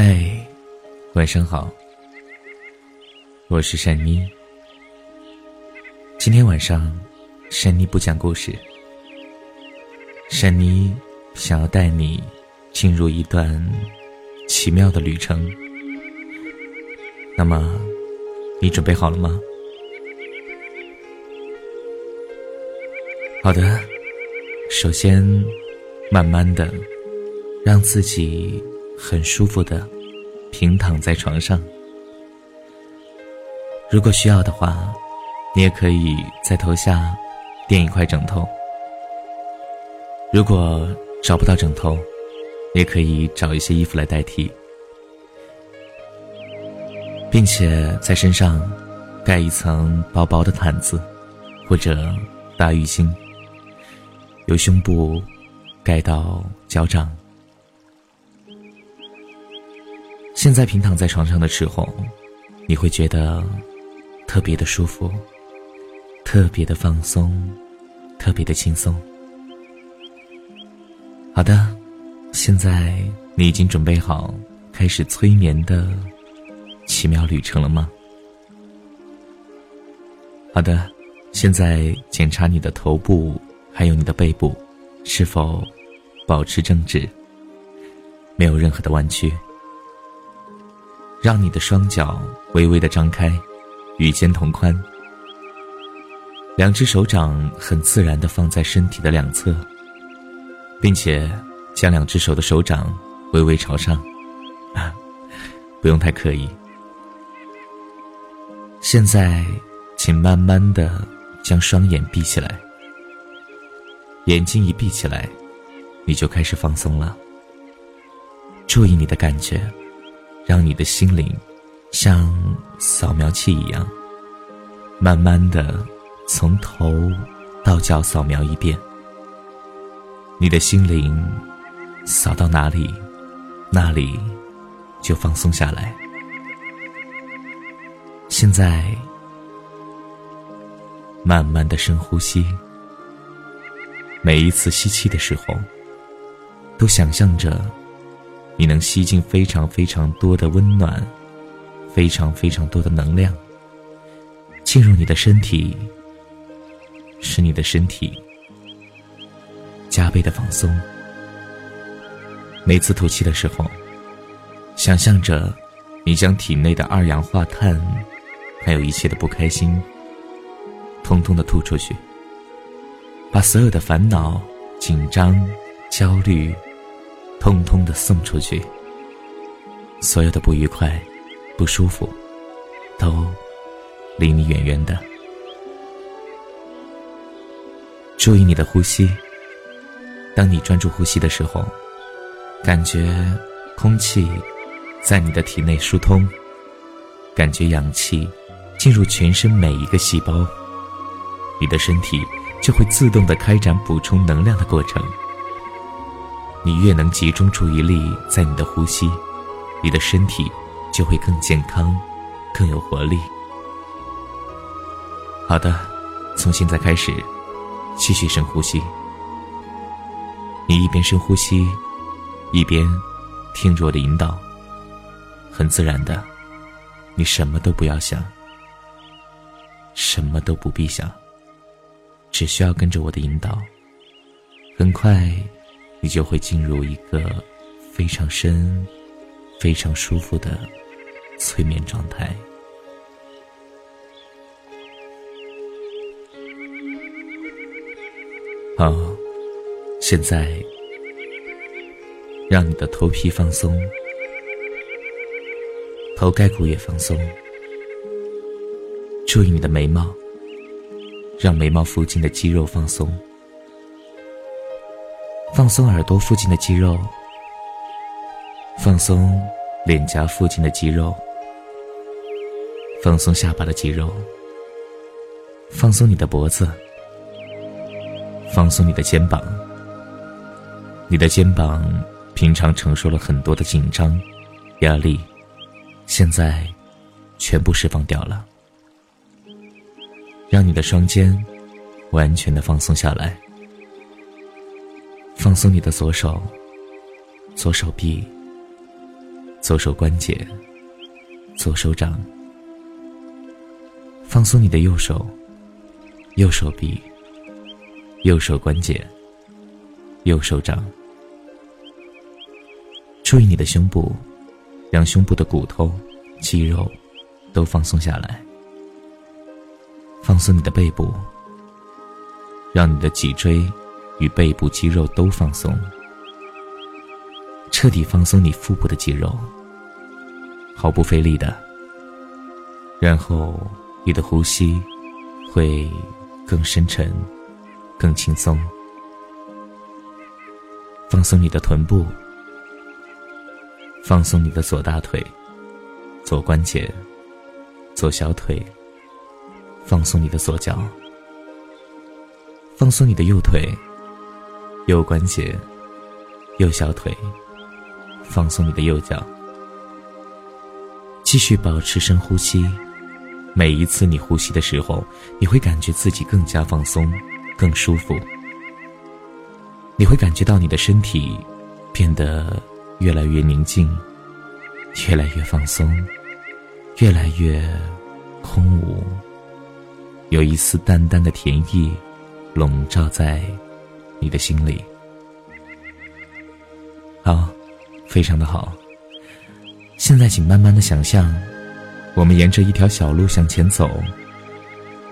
嗨，晚上好，我是珊妮。今天晚上，珊妮不讲故事。珊妮想要带你进入一段奇妙的旅程。那么，你准备好了吗？好的，首先，慢慢的，让自己。很舒服的，平躺在床上。如果需要的话，你也可以在头下垫一块枕头。如果找不到枕头，也可以找一些衣服来代替，并且在身上盖一层薄薄的毯子或者大浴巾，由胸部盖到脚掌。现在平躺在床上的时候，你会觉得特别的舒服，特别的放松，特别的轻松。好的，现在你已经准备好开始催眠的奇妙旅程了吗？好的，现在检查你的头部还有你的背部是否保持正直，没有任何的弯曲。让你的双脚微微的张开，与肩同宽。两只手掌很自然的放在身体的两侧，并且将两只手的手掌微微朝上，啊，不用太刻意。现在，请慢慢的将双眼闭起来。眼睛一闭起来，你就开始放松了。注意你的感觉。让你的心灵像扫描器一样，慢慢的从头到脚扫描一遍。你的心灵扫到哪里，那里就放松下来。现在，慢慢的深呼吸。每一次吸气的时候，都想象着。你能吸进非常非常多的温暖，非常非常多的能量，进入你的身体，使你的身体加倍的放松。每次吐气的时候，想象着你将体内的二氧化碳，还有一切的不开心，通通的吐出去，把所有的烦恼、紧张、焦虑。通通的送出去，所有的不愉快、不舒服，都离你远远的。注意你的呼吸。当你专注呼吸的时候，感觉空气在你的体内疏通，感觉氧气进入全身每一个细胞，你的身体就会自动的开展补充能量的过程。你越能集中注意力在你的呼吸，你的身体就会更健康，更有活力。好的，从现在开始，继续深呼吸。你一边深呼吸，一边听着我的引导，很自然的，你什么都不要想，什么都不必想，只需要跟着我的引导，很快。你就会进入一个非常深、非常舒服的催眠状态。好，现在让你的头皮放松，头盖骨也放松。注意你的眉毛，让眉毛附近的肌肉放松。放松耳朵附近的肌肉，放松脸颊附近的肌肉，放松下巴的肌肉，放松你的脖子，放松你的肩膀。你的肩膀平常承受了很多的紧张、压力，现在全部释放掉了。让你的双肩完全的放松下来。放松你的左手、左手臂、左手关节、左手掌，放松你的右手、右手臂、右手关节、右手掌。注意你的胸部，让胸部的骨头、肌肉都放松下来。放松你的背部，让你的脊椎与背部肌肉都放松。彻底放松你腹部的肌肉，毫不费力的。然后你的呼吸会更深沉、更轻松。放松你的臀部。放松你的左大腿、左关节、左小腿。放松你的左脚。放松你的右腿、右关节、右小腿。放松你的右脚。继续保持深呼吸。每一次你呼吸的时候，你会感觉自己更加放松、更舒服。你会感觉到你的身体变得。越来越宁静，越来越放松，越来越空无，有一丝淡淡的甜意笼罩在你的心里。好，非常的好。现在，请慢慢的想象，我们沿着一条小路向前走，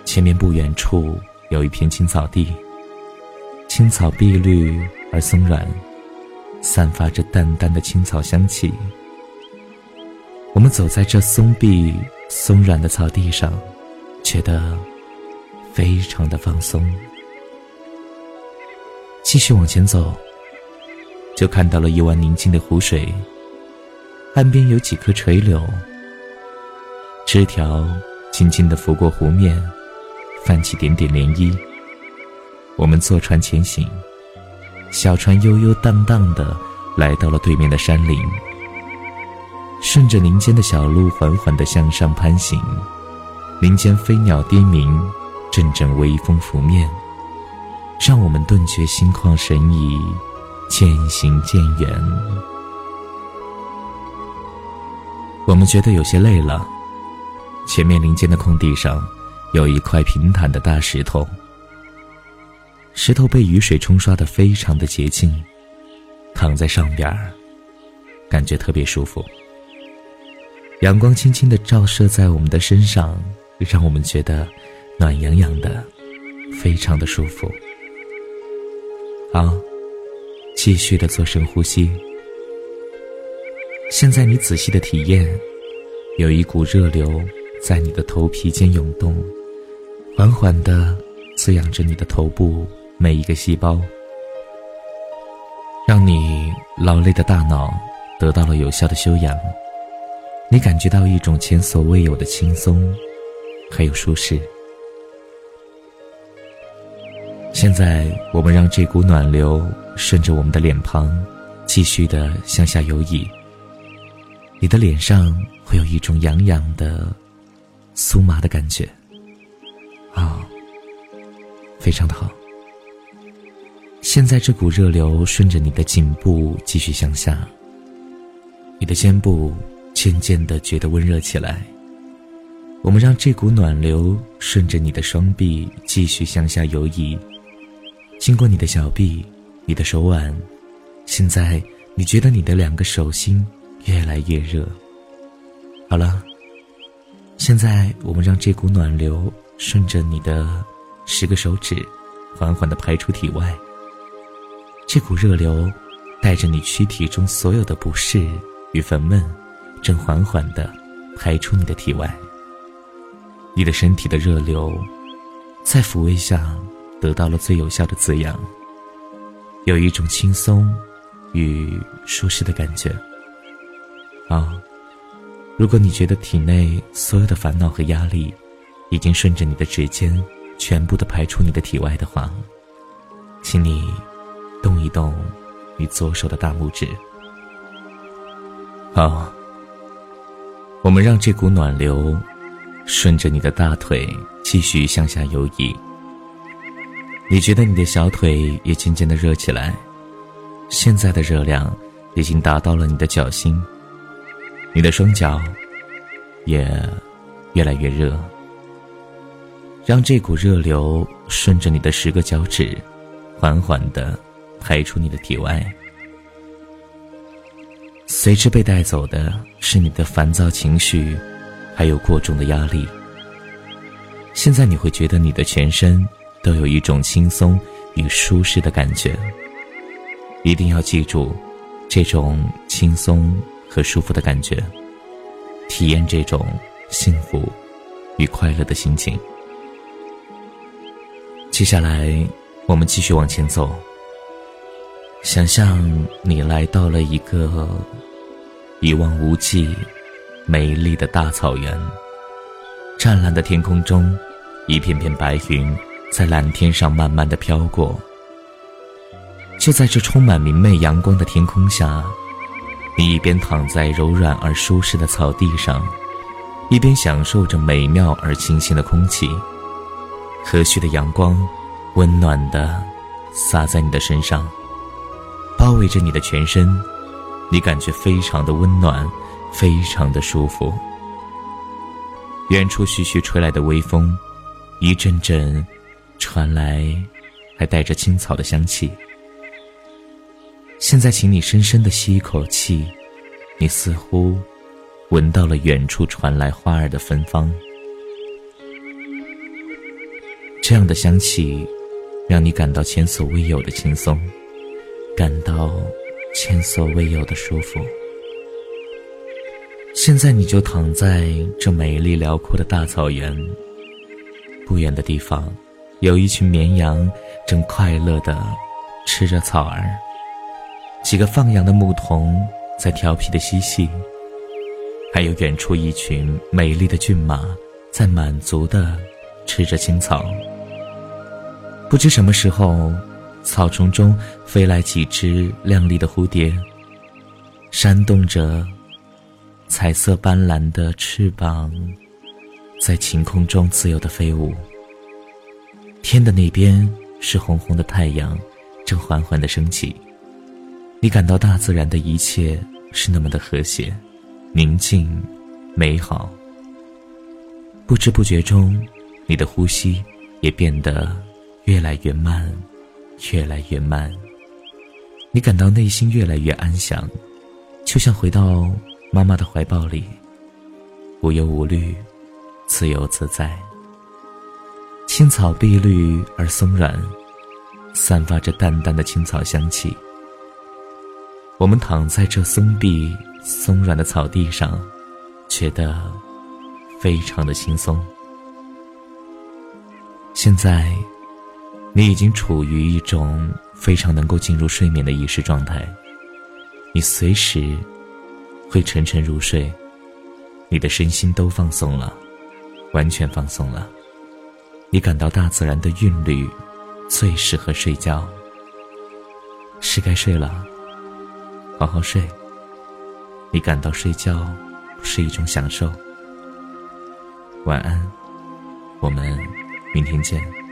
前面不远处有一片青草地，青草碧绿而松软。散发着淡淡的青草香气。我们走在这松碧松软的草地上，觉得非常的放松。继续往前走，就看到了一湾宁静的湖水，岸边有几棵垂柳，枝条轻轻地拂过湖面，泛起点点涟漪。我们坐船前行。小船悠悠荡荡的来到了对面的山林，顺着林间的小路缓缓地向上攀行，林间飞鸟低鸣，阵阵微风拂面，让我们顿觉心旷神怡，渐行渐远。我们觉得有些累了，前面林间的空地上有一块平坦的大石头。石头被雨水冲刷的非常的洁净，躺在上边儿，感觉特别舒服。阳光轻轻的照射在我们的身上，让我们觉得暖洋洋的，非常的舒服。好，继续的做深呼吸。现在你仔细的体验，有一股热流在你的头皮间涌动，缓缓的滋养着你的头部。每一个细胞，让你劳累的大脑得到了有效的休养，你感觉到一种前所未有的轻松，还有舒适。现在，我们让这股暖流顺着我们的脸庞，继续的向下游移。你的脸上会有一种痒痒的、酥麻的感觉，啊，非常的好。现在这股热流顺着你的颈部继续向下，你的肩部渐渐的觉得温热起来。我们让这股暖流顺着你的双臂继续向下游移，经过你的小臂、你的手腕，现在你觉得你的两个手心越来越热。好了，现在我们让这股暖流顺着你的十个手指，缓缓的排出体外。这股热流，带着你躯体中所有的不适与烦闷，正缓缓地排出你的体外。你的身体的热流，在抚慰下得到了最有效的滋养，有一种轻松与舒适的感觉。啊，如果你觉得体内所有的烦恼和压力，已经顺着你的指尖全部的排出你的体外的话，请你。动一动你左手的大拇指。好，我们让这股暖流顺着你的大腿继续向下游移。你觉得你的小腿也渐渐的热起来，现在的热量已经达到了你的脚心。你的双脚也越来越热，让这股热流顺着你的十个脚趾，缓缓的排出你的体外。随之被带走的是你的烦躁情绪，还有过重的压力。现在你会觉得你的全身都有一种轻松与舒适的感觉。一定要记住，这种轻松和舒服的感觉，体验这种幸福与快乐的心情。接下来，我们继续往前走。想象你来到了一个一望无际、美丽的大草原。湛蓝的天空中，一片片白云在蓝天上慢慢的飘过。就在这充满明媚阳光的天空下，你一边躺在柔软而舒适的草地上，一边享受着美妙而清新的空气。和煦的阳光，温暖的洒在你的身上。包围着你的全身，你感觉非常的温暖，非常的舒服。远处徐徐吹来的微风，一阵阵传来，还带着青草的香气。现在，请你深深的吸一口气，你似乎闻到了远处传来花儿的芬芳。这样的香气，让你感到前所未有的轻松。感到前所未有的舒服。现在你就躺在这美丽辽阔的大草原，不远的地方，有一群绵羊正快乐地吃着草儿，几个放羊的牧童在调皮的嬉戏，还有远处一群美丽的骏马在满足地吃着青草。不知什么时候。草丛中飞来几只亮丽的蝴蝶，扇动着彩色斑斓的翅膀，在晴空中自由的飞舞。天的那边是红红的太阳，正缓缓的升起。你感到大自然的一切是那么的和谐、宁静、美好。不知不觉中，你的呼吸也变得越来越慢。越来越慢，你感到内心越来越安详，就像回到妈妈的怀抱里，无忧无虑，自由自在。青草碧绿而松软，散发着淡淡的青草香气。我们躺在这松碧松软的草地上，觉得非常的轻松。现在。你已经处于一种非常能够进入睡眠的意识状态，你随时会沉沉入睡，你的身心都放松了，完全放松了。你感到大自然的韵律最适合睡觉，是该睡了，好好睡。你感到睡觉是一种享受。晚安，我们明天见。